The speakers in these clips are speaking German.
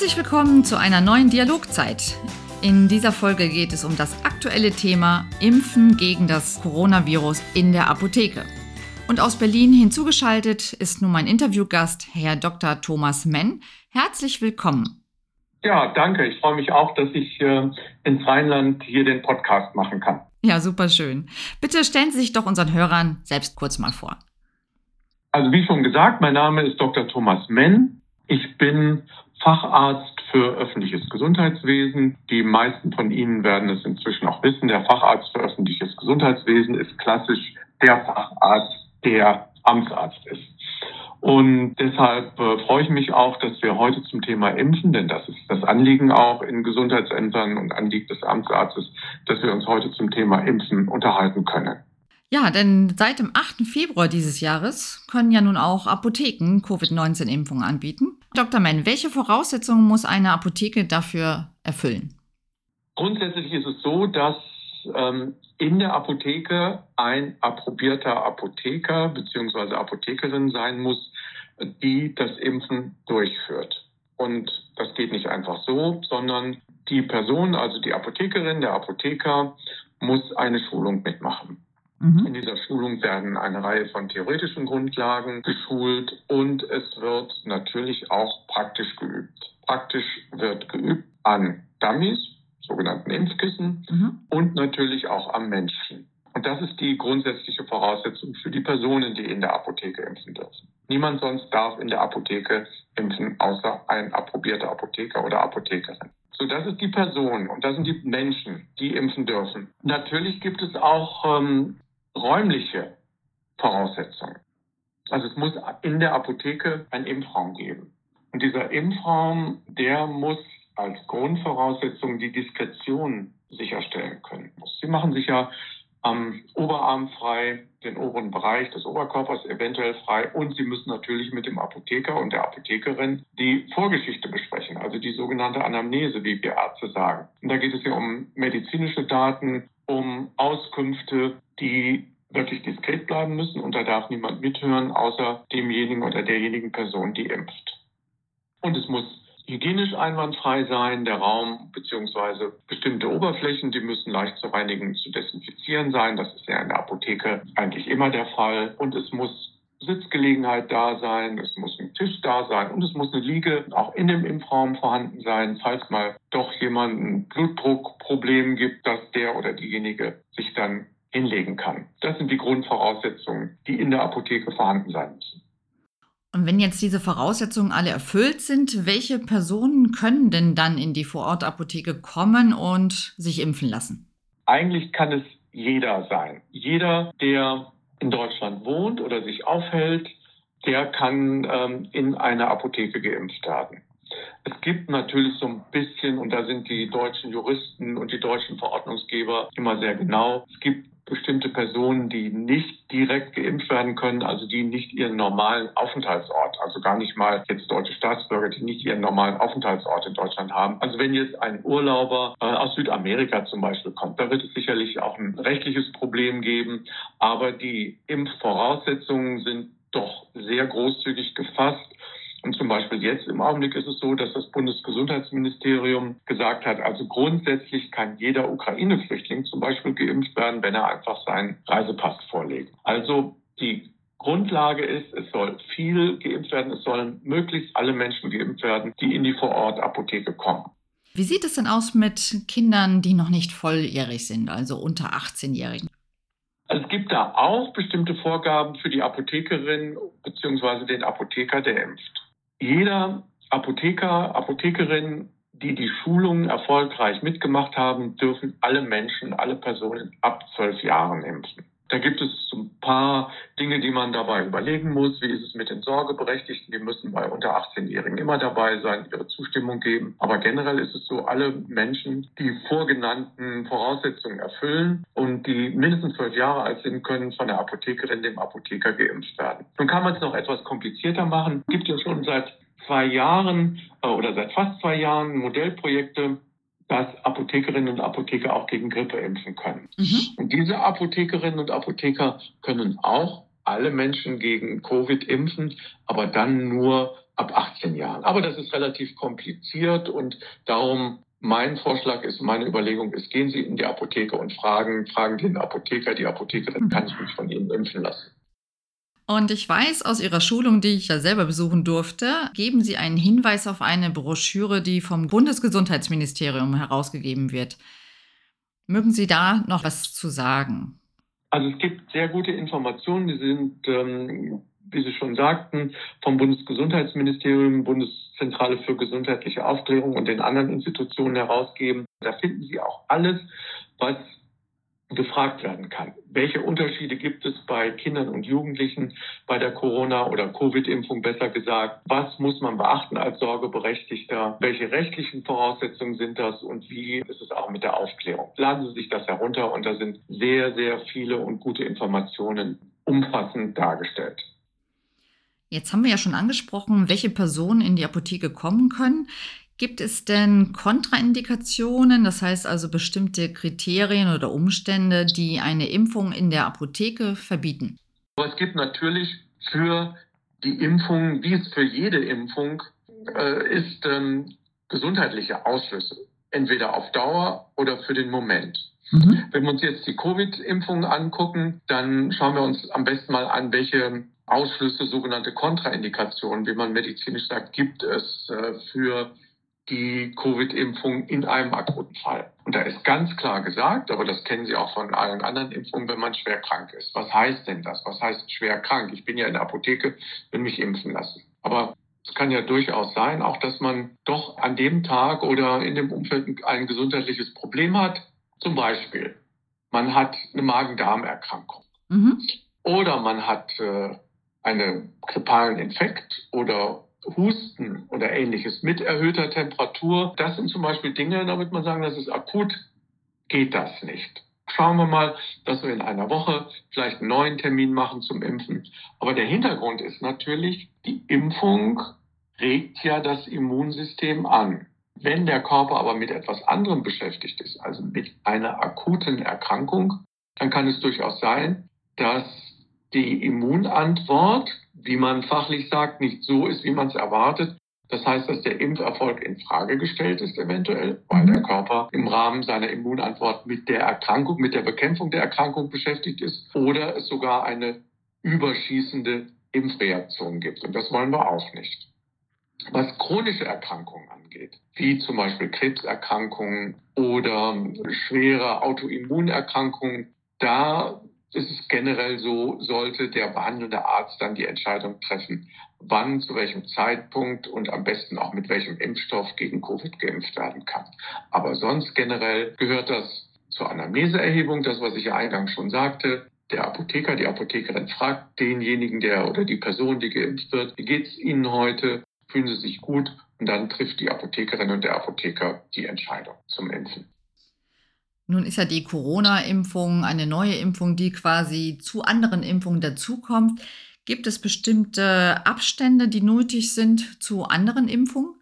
Herzlich willkommen zu einer neuen Dialogzeit. In dieser Folge geht es um das aktuelle Thema Impfen gegen das Coronavirus in der Apotheke. Und aus Berlin hinzugeschaltet ist nun mein Interviewgast, Herr Dr. Thomas Menn. Herzlich willkommen. Ja, danke. Ich freue mich auch, dass ich äh, ins Rheinland hier den Podcast machen kann. Ja, super schön. Bitte stellen Sie sich doch unseren Hörern selbst kurz mal vor. Also wie schon gesagt, mein Name ist Dr. Thomas Menn. Ich bin Facharzt für öffentliches Gesundheitswesen. Die meisten von Ihnen werden es inzwischen auch wissen. Der Facharzt für öffentliches Gesundheitswesen ist klassisch der Facharzt, der Amtsarzt ist. Und deshalb äh, freue ich mich auch, dass wir heute zum Thema Impfen, denn das ist das Anliegen auch in Gesundheitsämtern und Anliegen des Amtsarztes, dass wir uns heute zum Thema Impfen unterhalten können. Ja, denn seit dem 8. Februar dieses Jahres können ja nun auch Apotheken Covid-19-Impfungen anbieten. Dr. Menn, welche Voraussetzungen muss eine Apotheke dafür erfüllen? Grundsätzlich ist es so, dass ähm, in der Apotheke ein approbierter Apotheker bzw. Apothekerin sein muss, die das Impfen durchführt. Und das geht nicht einfach so, sondern die Person, also die Apothekerin, der Apotheker, muss eine Schulung mitmachen. Mhm. In dieser Schulung werden eine Reihe von theoretischen Grundlagen geschult und es wird natürlich auch praktisch geübt. Praktisch wird geübt an Dummies, sogenannten Impfkissen, mhm. und natürlich auch am Menschen. Und das ist die grundsätzliche Voraussetzung für die Personen, die in der Apotheke impfen dürfen. Niemand sonst darf in der Apotheke impfen, außer ein approbierter Apotheker oder Apothekerin. So, das ist die Person und das sind die Menschen, die impfen dürfen. Natürlich gibt es auch ähm, räumliche Voraussetzungen. Also es muss in der Apotheke einen Impfraum geben. Und dieser Impfraum, der muss als Grundvoraussetzung die Diskretion sicherstellen können. Sie machen sich ja am Oberarm frei, den oberen Bereich des Oberkörpers eventuell frei und Sie müssen natürlich mit dem Apotheker und der Apothekerin die Vorgeschichte besprechen, also die sogenannte Anamnese, wie wir Ärzte sagen. Und da geht es ja um medizinische Daten, um Auskünfte, die wirklich diskret bleiben müssen und da darf niemand mithören, außer demjenigen oder derjenigen Person, die impft. Und es muss hygienisch einwandfrei sein, der Raum bzw. bestimmte Oberflächen, die müssen leicht zu reinigen, zu desinfizieren sein. Das ist ja in der Apotheke eigentlich immer der Fall. Und es muss Sitzgelegenheit da sein, es muss ein Tisch da sein und es muss eine Liege auch in dem Impfraum vorhanden sein, falls mal doch jemand ein Blutdruckproblem gibt, dass der oder diejenige sich dann hinlegen kann. Das sind die Grundvoraussetzungen, die in der Apotheke vorhanden sein müssen. Und wenn jetzt diese Voraussetzungen alle erfüllt sind, welche Personen können denn dann in die Vorortapotheke kommen und sich impfen lassen? Eigentlich kann es jeder sein. Jeder, der in Deutschland wohnt oder sich aufhält, der kann ähm, in einer Apotheke geimpft werden. Es gibt natürlich so ein bisschen, und da sind die deutschen Juristen und die deutschen Verordnungsgeber immer sehr genau, es gibt bestimmte Personen, die nicht direkt geimpft werden können, also die nicht ihren normalen Aufenthaltsort, also gar nicht mal jetzt deutsche Staatsbürger, die nicht ihren normalen Aufenthaltsort in Deutschland haben. Also wenn jetzt ein Urlauber äh, aus Südamerika zum Beispiel kommt, da wird es sicherlich auch ein rechtliches Problem geben, aber die Impfvoraussetzungen sind doch sehr großzügig gefasst. Und zum Beispiel jetzt im Augenblick ist es so, dass das Bundesgesundheitsministerium gesagt hat, also grundsätzlich kann jeder Ukraine-Flüchtling zum Beispiel geimpft werden, wenn er einfach seinen Reisepass vorlegt. Also die Grundlage ist, es soll viel geimpft werden, es sollen möglichst alle Menschen geimpft werden, die in die Vorortapotheke kommen. Wie sieht es denn aus mit Kindern, die noch nicht volljährig sind, also unter 18-Jährigen? Also es gibt da auch bestimmte Vorgaben für die Apothekerin bzw. den Apotheker, der impft jeder Apotheker, Apothekerin, die die Schulungen erfolgreich mitgemacht haben, dürfen alle Menschen, alle Personen ab zwölf Jahren impfen. Da gibt es ein paar Dinge, die man dabei überlegen muss. Wie ist es mit den Sorgeberechtigten? Die müssen bei unter 18-Jährigen immer dabei sein, ihre Zustimmung geben. Aber generell ist es so, alle Menschen, die vorgenannten Voraussetzungen erfüllen und die mindestens zwölf Jahre alt sind, können von der Apothekerin, dem Apotheker geimpft werden. Nun kann man es noch etwas komplizierter machen. Es gibt ja schon seit zwei Jahren äh, oder seit fast zwei Jahren Modellprojekte, dass Apothekerinnen und Apotheker auch gegen Grippe impfen können. Mhm. Und diese Apothekerinnen und Apotheker können auch alle Menschen gegen Covid impfen, aber dann nur ab 18 Jahren. Aber das ist relativ kompliziert und darum mein Vorschlag ist, meine Überlegung ist, gehen Sie in die Apotheke und fragen, fragen den Apotheker, die Apothekerin, kann ich mich von Ihnen impfen lassen? Und ich weiß aus Ihrer Schulung, die ich ja selber besuchen durfte, geben Sie einen Hinweis auf eine Broschüre, die vom Bundesgesundheitsministerium herausgegeben wird. Mögen Sie da noch was zu sagen? Also es gibt sehr gute Informationen, die sind, ähm, wie Sie schon sagten, vom Bundesgesundheitsministerium, Bundeszentrale für gesundheitliche Aufklärung und den anderen Institutionen herausgeben. Da finden Sie auch alles, was gefragt werden kann. Welche Unterschiede gibt es bei Kindern und Jugendlichen bei der Corona- oder Covid-Impfung besser gesagt? Was muss man beachten als Sorgeberechtigter? Welche rechtlichen Voraussetzungen sind das und wie ist es auch mit der Aufklärung? Laden Sie sich das herunter und da sind sehr, sehr viele und gute Informationen umfassend dargestellt. Jetzt haben wir ja schon angesprochen, welche Personen in die Apotheke kommen können. Gibt es denn Kontraindikationen, das heißt also bestimmte Kriterien oder Umstände, die eine Impfung in der Apotheke verbieten? Es gibt natürlich für die Impfung, wie es für jede Impfung äh, ist, ähm, gesundheitliche Ausschlüsse, entweder auf Dauer oder für den Moment. Mhm. Wenn wir uns jetzt die Covid-Impfung angucken, dann schauen wir uns am besten mal an, welche Ausschlüsse, sogenannte Kontraindikationen, wie man medizinisch sagt, gibt es äh, für die Covid-Impfung in einem akuten Fall. Und da ist ganz klar gesagt, aber das kennen Sie auch von allen anderen Impfungen, wenn man schwer krank ist. Was heißt denn das? Was heißt schwer krank? Ich bin ja in der Apotheke, will mich impfen lassen. Aber es kann ja durchaus sein, auch dass man doch an dem Tag oder in dem Umfeld ein gesundheitliches Problem hat. Zum Beispiel, man hat eine Magen-Darm-Erkrankung. Mhm. Oder man hat äh, einen grippalen Infekt oder Husten oder ähnliches mit erhöhter Temperatur. Das sind zum Beispiel Dinge, damit man sagen, das ist akut, geht das nicht. Schauen wir mal, dass wir in einer Woche vielleicht einen neuen Termin machen zum Impfen. Aber der Hintergrund ist natürlich, die Impfung regt ja das Immunsystem an. Wenn der Körper aber mit etwas anderem beschäftigt ist, also mit einer akuten Erkrankung, dann kann es durchaus sein, dass die Immunantwort wie man fachlich sagt, nicht so ist, wie man es erwartet. Das heißt, dass der Impferfolg in Frage gestellt ist eventuell, weil der Körper im Rahmen seiner Immunantwort mit der Erkrankung, mit der Bekämpfung der Erkrankung beschäftigt ist oder es sogar eine überschießende Impfreaktion gibt. Und das wollen wir auch nicht. Was chronische Erkrankungen angeht, wie zum Beispiel Krebserkrankungen oder schwere Autoimmunerkrankungen, da ist es generell so, sollte der behandelnde Arzt dann die Entscheidung treffen, wann, zu welchem Zeitpunkt und am besten auch mit welchem Impfstoff gegen Covid geimpft werden kann. Aber sonst generell gehört das zur Anamneseerhebung, das, was ich ja eingangs schon sagte. Der Apotheker, die Apothekerin fragt denjenigen, der oder die Person, die geimpft wird, wie geht's Ihnen heute? Fühlen Sie sich gut? Und dann trifft die Apothekerin und der Apotheker die Entscheidung zum Impfen. Nun ist ja die Corona-Impfung eine neue Impfung, die quasi zu anderen Impfungen dazukommt. Gibt es bestimmte Abstände, die nötig sind zu anderen Impfungen?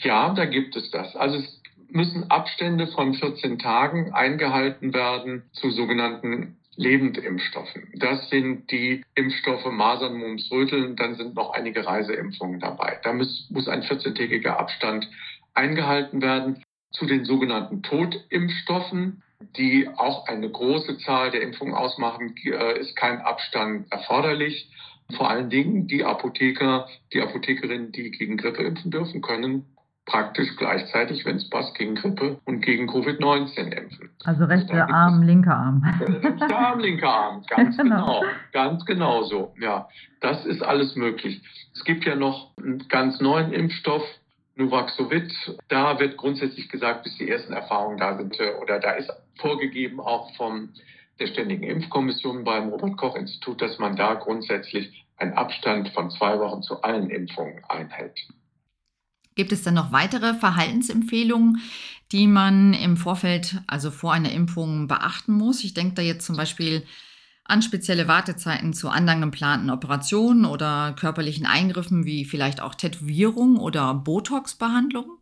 Ja, da gibt es das. Also es müssen Abstände von 14 Tagen eingehalten werden zu sogenannten Lebendimpfstoffen. Das sind die Impfstoffe Masern, Mumps, Röteln. Dann sind noch einige Reiseimpfungen dabei. Da muss, muss ein 14-tägiger Abstand eingehalten werden zu den sogenannten Totimpfstoffen, die auch eine große Zahl der Impfungen ausmachen, äh, ist kein Abstand erforderlich. Vor allen Dingen die Apotheker, die Apothekerinnen, die gegen Grippe impfen dürfen, können praktisch gleichzeitig, wenn es passt, gegen Grippe und gegen Covid-19 impfen. Also rechter Arm, linker Arm. Rechter Arm, linker Arm, ganz genau. genau. Ganz genau so. Ja, das ist alles möglich. Es gibt ja noch einen ganz neuen Impfstoff, Nuvaxovid, da wird grundsätzlich gesagt, bis die ersten Erfahrungen da sind, äh, oder da ist vorgegeben auch vom der Ständigen Impfkommission beim Robert-Koch-Institut, dass man da grundsätzlich einen Abstand von zwei Wochen zu allen Impfungen einhält. Gibt es dann noch weitere Verhaltensempfehlungen, die man im Vorfeld, also vor einer Impfung, beachten muss? Ich denke da jetzt zum Beispiel an spezielle Wartezeiten zu anderen geplanten Operationen oder körperlichen Eingriffen wie vielleicht auch Tätowierung oder Botox-Behandlung?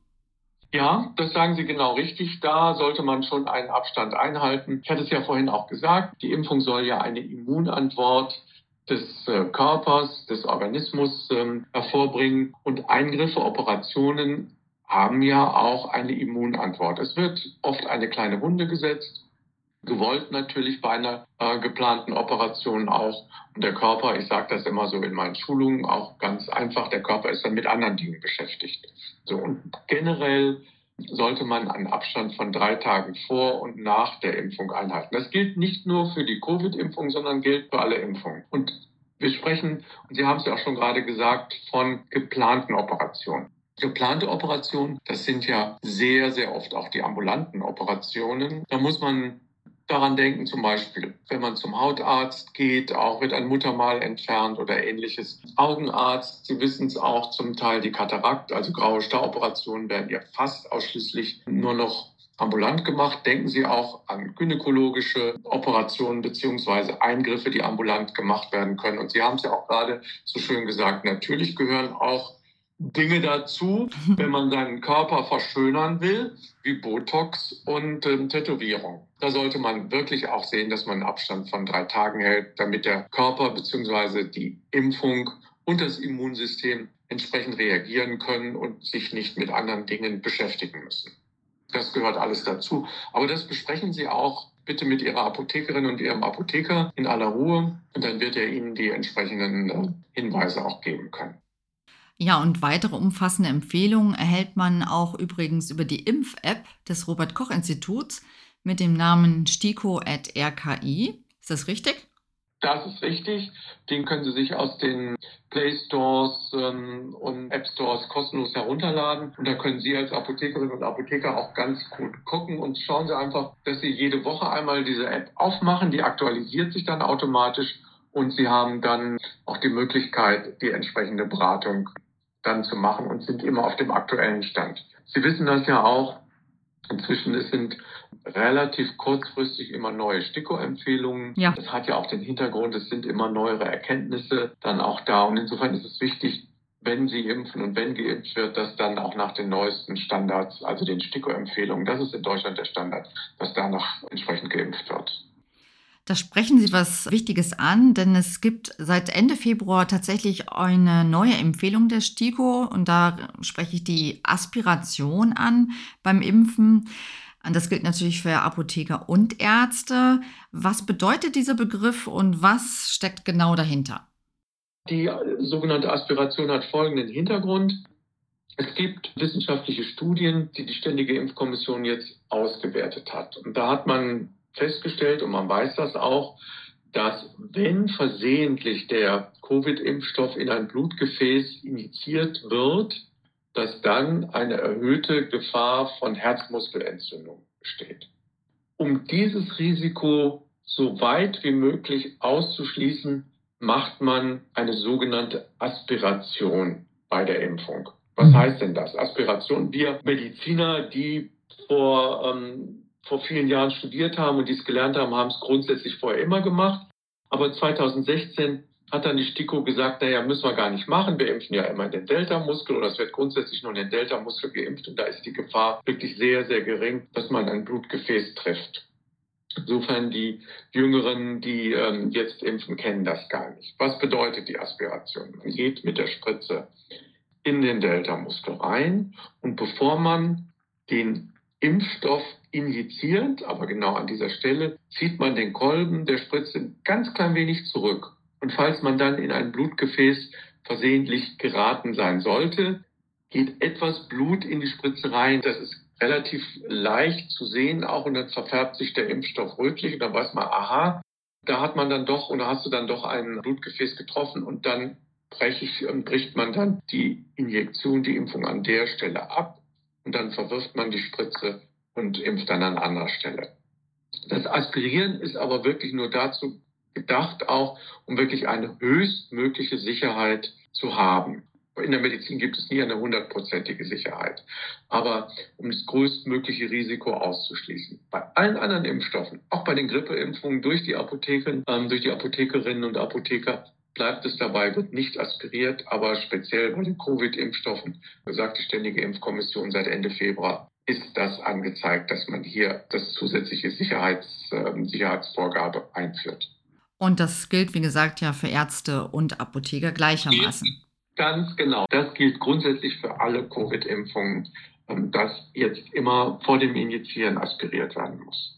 Ja, das sagen Sie genau richtig. Da sollte man schon einen Abstand einhalten. Ich hatte es ja vorhin auch gesagt, die Impfung soll ja eine Immunantwort des äh, Körpers, des Organismus ähm, hervorbringen. Und Eingriffe, Operationen haben ja auch eine Immunantwort. Es wird oft eine kleine Wunde gesetzt, gewollt natürlich bei einer äh, geplanten Operation auch. Und der Körper, ich sage das immer so in meinen Schulungen, auch ganz einfach, der Körper ist dann mit anderen Dingen beschäftigt. So und generell sollte man einen Abstand von drei Tagen vor und nach der Impfung einhalten. Das gilt nicht nur für die Covid-Impfung, sondern gilt für alle Impfungen. Und wir sprechen, und Sie haben es ja auch schon gerade gesagt, von geplanten Operationen. Geplante Operationen, das sind ja sehr, sehr oft auch die ambulanten Operationen. Da muss man daran denken, zum Beispiel, wenn man zum Hautarzt geht, auch wird ein Muttermal entfernt oder ähnliches. Augenarzt, Sie wissen es auch zum Teil, die Katarakt, also graue Staroperationen werden ja fast ausschließlich nur noch ambulant gemacht. Denken Sie auch an gynäkologische Operationen beziehungsweise Eingriffe, die ambulant gemacht werden können. Und Sie haben es ja auch gerade so schön gesagt, natürlich gehören auch Dinge dazu, wenn man seinen Körper verschönern will, wie Botox und ähm, Tätowierung. Da sollte man wirklich auch sehen, dass man einen Abstand von drei Tagen hält, damit der Körper bzw. die Impfung und das Immunsystem entsprechend reagieren können und sich nicht mit anderen Dingen beschäftigen müssen. Das gehört alles dazu. Aber das besprechen Sie auch bitte mit Ihrer Apothekerin und Ihrem Apotheker in aller Ruhe und dann wird er Ihnen die entsprechenden äh, Hinweise auch geben können. Ja, und weitere umfassende Empfehlungen erhält man auch übrigens über die Impf-App des Robert Koch Instituts mit dem Namen STIKO.RKI. Ist das richtig? Das ist richtig. Den können Sie sich aus den Play Stores ähm, und App Stores kostenlos herunterladen. Und da können Sie als Apothekerin und Apotheker auch ganz gut gucken und schauen Sie einfach, dass Sie jede Woche einmal diese App aufmachen. Die aktualisiert sich dann automatisch und Sie haben dann auch die Möglichkeit, die entsprechende Beratung dann zu machen und sind immer auf dem aktuellen Stand. Sie wissen das ja auch. Inzwischen sind relativ kurzfristig immer neue STIKO-Empfehlungen. Ja. Das hat ja auch den Hintergrund, es sind immer neuere Erkenntnisse dann auch da. Und insofern ist es wichtig, wenn Sie impfen und wenn geimpft wird, dass dann auch nach den neuesten Standards, also den STIKO-Empfehlungen, das ist in Deutschland der Standard, dass danach entsprechend geimpft wird. Da sprechen Sie was Wichtiges an, denn es gibt seit Ende Februar tatsächlich eine neue Empfehlung der STIKO und da spreche ich die Aspiration an beim Impfen. Das gilt natürlich für Apotheker und Ärzte. Was bedeutet dieser Begriff und was steckt genau dahinter? Die sogenannte Aspiration hat folgenden Hintergrund. Es gibt wissenschaftliche Studien, die die Ständige Impfkommission jetzt ausgewertet hat. Und da hat man festgestellt, und man weiß das auch, dass wenn versehentlich der Covid-Impfstoff in ein Blutgefäß injiziert wird, dass dann eine erhöhte Gefahr von Herzmuskelentzündung besteht. Um dieses Risiko so weit wie möglich auszuschließen, macht man eine sogenannte Aspiration bei der Impfung. Was mhm. heißt denn das? Aspiration. Wir Mediziner, die vor ähm, vor vielen Jahren studiert haben und dies gelernt haben, haben es grundsätzlich vorher immer gemacht. Aber 2016 hat dann die STIKO gesagt, naja, müssen wir gar nicht machen. Wir impfen ja immer den Delta-Muskel oder es wird grundsätzlich nur den Delta-Muskel geimpft und da ist die Gefahr wirklich sehr, sehr gering, dass man ein Blutgefäß trifft. Insofern die Jüngeren, die ähm, jetzt impfen, kennen das gar nicht. Was bedeutet die Aspiration? Man geht mit der Spritze in den Delta-Muskel rein und bevor man den Impfstoff injiziert, aber genau an dieser Stelle zieht man den Kolben der Spritze ein ganz klein wenig zurück. Und falls man dann in ein Blutgefäß versehentlich geraten sein sollte, geht etwas Blut in die Spritze rein. Das ist relativ leicht zu sehen auch und dann verfärbt sich der Impfstoff rötlich und dann weiß man, aha, da hat man dann doch oder hast du dann doch ein Blutgefäß getroffen und dann bricht man dann die Injektion, die Impfung an der Stelle ab und dann verwirft man die Spritze und impft dann an anderer Stelle. Das Aspirieren ist aber wirklich nur dazu gedacht, auch um wirklich eine höchstmögliche Sicherheit zu haben. In der Medizin gibt es nie eine hundertprozentige Sicherheit, aber um das größtmögliche Risiko auszuschließen. Bei allen anderen Impfstoffen, auch bei den Grippeimpfungen durch die Apotheken, ähm, durch die Apothekerinnen und Apotheker, bleibt es dabei, wird nicht aspiriert, aber speziell bei den Covid-Impfstoffen, sagt die Ständige Impfkommission seit Ende Februar, ist das angezeigt, dass man hier das zusätzliche Sicherheits, äh, Sicherheitsvorgabe einführt. Und das gilt, wie gesagt, ja für Ärzte und Apotheker gleichermaßen. Ganz genau. Das gilt grundsätzlich für alle Covid-Impfungen, ähm, dass jetzt immer vor dem Injizieren aspiriert werden muss.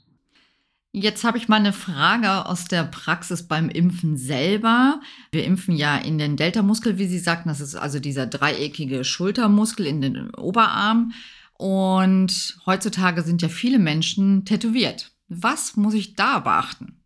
Jetzt habe ich mal eine Frage aus der Praxis beim Impfen selber. Wir impfen ja in den Delta-Muskel, wie Sie sagten. Das ist also dieser dreieckige Schultermuskel in den Oberarm. Und heutzutage sind ja viele Menschen tätowiert. Was muss ich da beachten?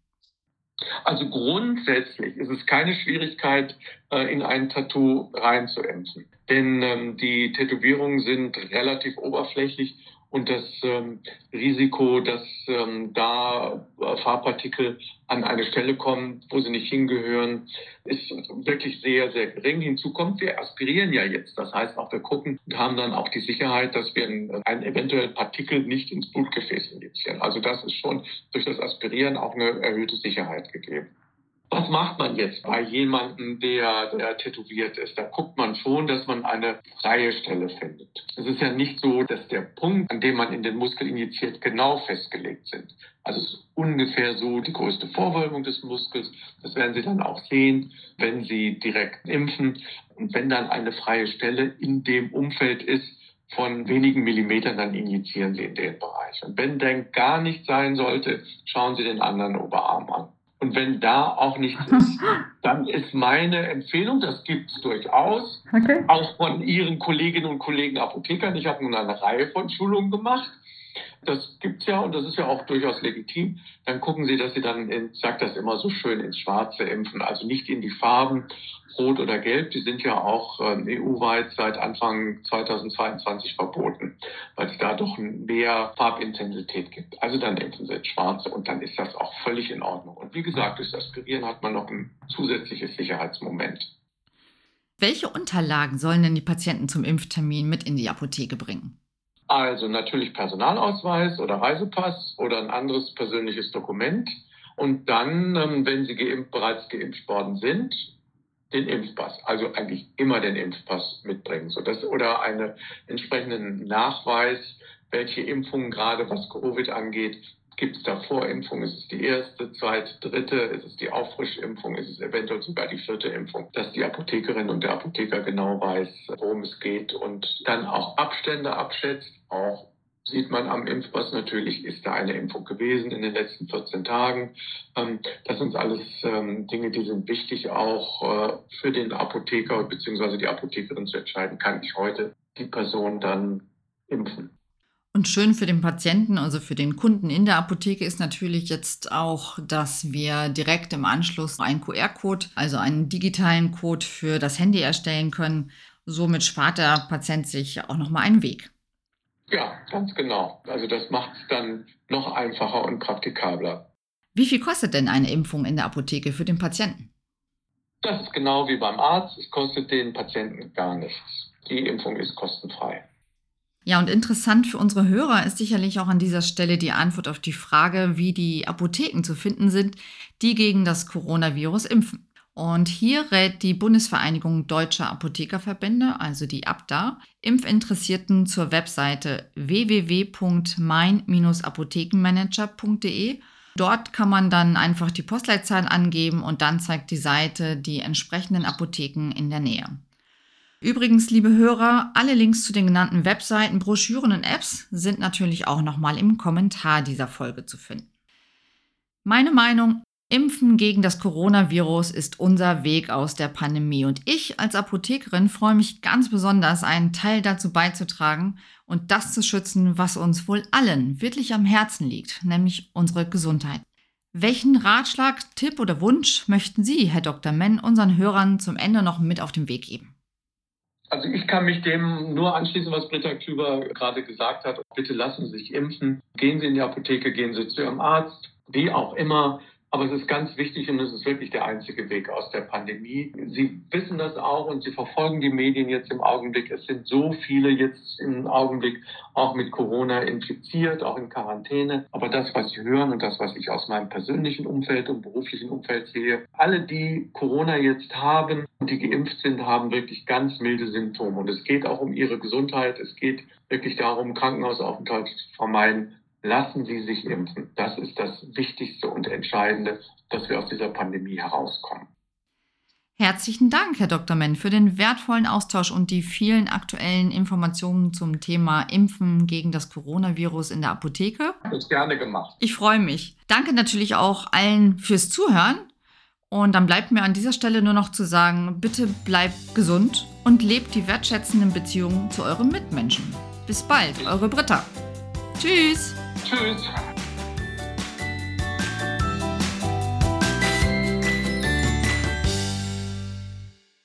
Also grundsätzlich ist es keine Schwierigkeit, äh, in ein Tattoo reinzuimpfen. Denn ähm, die Tätowierungen sind relativ oberflächlich und das ähm, Risiko, dass ähm, da äh, Farbpartikel an eine Stelle kommen, wo sie nicht hingehören, ist wirklich sehr, sehr gering. Hinzu kommt, wir aspirieren ja jetzt. Das heißt auch, wir gucken und haben dann auch die Sicherheit, dass wir ein, ein eventuell Partikel nicht ins Blutgefäß injizieren. Also das ist schon durch das Aspirieren auch eine erhöhte Sicherheit gegeben. Was macht man jetzt bei jemandem, der, der tätowiert ist? Da guckt man schon, dass man eine freie Stelle findet. Es ist ja nicht so, dass der Punkt, an dem man in den Muskel injiziert, genau festgelegt sind. Also es ist ungefähr so die größte Vorwölbung des Muskels. Das werden Sie dann auch sehen, wenn Sie direkt impfen. Und wenn dann eine freie Stelle in dem Umfeld ist, von wenigen Millimetern, dann injizieren Sie in den Bereich. Und wenn denn gar nichts sein sollte, schauen Sie den anderen Oberarm an. Und wenn da auch nichts ist, dann ist meine Empfehlung, das gibt es durchaus, okay. auch von Ihren Kolleginnen und Kollegen Apothekern. Ich habe nun eine Reihe von Schulungen gemacht. Das gibt es ja und das ist ja auch durchaus legitim. Dann gucken Sie, dass Sie dann, in, sage das immer so schön, ins Schwarze impfen, also nicht in die Farben Rot oder Gelb. Die sind ja auch ähm, EU-weit seit Anfang 2022 verboten, weil es da doch mehr Farbintensität gibt. Also dann impfen Sie ins Schwarze und dann ist das auch völlig in Ordnung. Und wie gesagt, durch das Aspirieren hat man noch ein zusätzliches Sicherheitsmoment. Welche Unterlagen sollen denn die Patienten zum Impftermin mit in die Apotheke bringen? Also natürlich Personalausweis oder Reisepass oder ein anderes persönliches Dokument. Und dann, ähm, wenn Sie geimpft, bereits geimpft worden sind, den Impfpass, also eigentlich immer den Impfpass mitbringen. So das, oder einen entsprechenden Nachweis, welche Impfungen gerade was Covid angeht, Gibt es da Vorimpfung? Ist es die erste, zweite, dritte? Ist es die Auffrischimpfung? Ist es eventuell sogar die vierte Impfung? Dass die Apothekerin und der Apotheker genau weiß, worum es geht und dann auch Abstände abschätzt. Auch sieht man am Impfpass natürlich, ist da eine Impfung gewesen in den letzten 14 Tagen. Ähm, das sind alles ähm, Dinge, die sind wichtig auch äh, für den Apotheker bzw. die Apothekerin zu entscheiden, kann ich heute die Person dann impfen. Und schön für den Patienten, also für den Kunden in der Apotheke ist natürlich jetzt auch, dass wir direkt im Anschluss einen QR-Code, also einen digitalen Code für das Handy erstellen können. Somit spart der Patient sich auch nochmal einen Weg. Ja, ganz genau. Also das macht es dann noch einfacher und praktikabler. Wie viel kostet denn eine Impfung in der Apotheke für den Patienten? Das ist genau wie beim Arzt. Es kostet den Patienten gar nichts. Die Impfung ist kostenfrei. Ja, und interessant für unsere Hörer ist sicherlich auch an dieser Stelle die Antwort auf die Frage, wie die Apotheken zu finden sind, die gegen das Coronavirus impfen. Und hier rät die Bundesvereinigung Deutscher Apothekerverbände, also die ABDA, Impfinteressierten zur Webseite www.mein-apothekenmanager.de. Dort kann man dann einfach die Postleitzahl angeben und dann zeigt die Seite die entsprechenden Apotheken in der Nähe. Übrigens, liebe Hörer, alle Links zu den genannten Webseiten, Broschüren und Apps sind natürlich auch nochmal im Kommentar dieser Folge zu finden. Meine Meinung, Impfen gegen das Coronavirus ist unser Weg aus der Pandemie und ich als Apothekerin freue mich ganz besonders, einen Teil dazu beizutragen und das zu schützen, was uns wohl allen wirklich am Herzen liegt, nämlich unsere Gesundheit. Welchen Ratschlag, Tipp oder Wunsch möchten Sie, Herr Dr. Menn, unseren Hörern zum Ende noch mit auf den Weg geben? Also ich kann mich dem nur anschließen, was Britta Klüber gerade gesagt hat. Bitte lassen Sie sich impfen. Gehen Sie in die Apotheke, gehen Sie zu Ihrem Arzt, wie auch immer. Aber es ist ganz wichtig und es ist wirklich der einzige Weg aus der Pandemie. Sie wissen das auch und Sie verfolgen die Medien jetzt im Augenblick. Es sind so viele jetzt im Augenblick auch mit Corona infiziert, auch in Quarantäne. Aber das, was Sie hören und das, was ich aus meinem persönlichen Umfeld und beruflichen Umfeld sehe, alle, die Corona jetzt haben und die geimpft sind, haben wirklich ganz milde Symptome. Und es geht auch um ihre Gesundheit. Es geht wirklich darum, Krankenhausaufenthalt zu vermeiden lassen Sie sich impfen. Das ist das Wichtigste und Entscheidende, dass wir aus dieser Pandemie herauskommen. Herzlichen Dank, Herr Dr. Menn, für den wertvollen Austausch und die vielen aktuellen Informationen zum Thema Impfen gegen das Coronavirus in der Apotheke. Das ist gerne gemacht. Ich freue mich. Danke natürlich auch allen fürs Zuhören. Und dann bleibt mir an dieser Stelle nur noch zu sagen, bitte bleibt gesund und lebt die wertschätzenden Beziehungen zu euren Mitmenschen. Bis bald, eure Britta. Tschüss. Tschüss.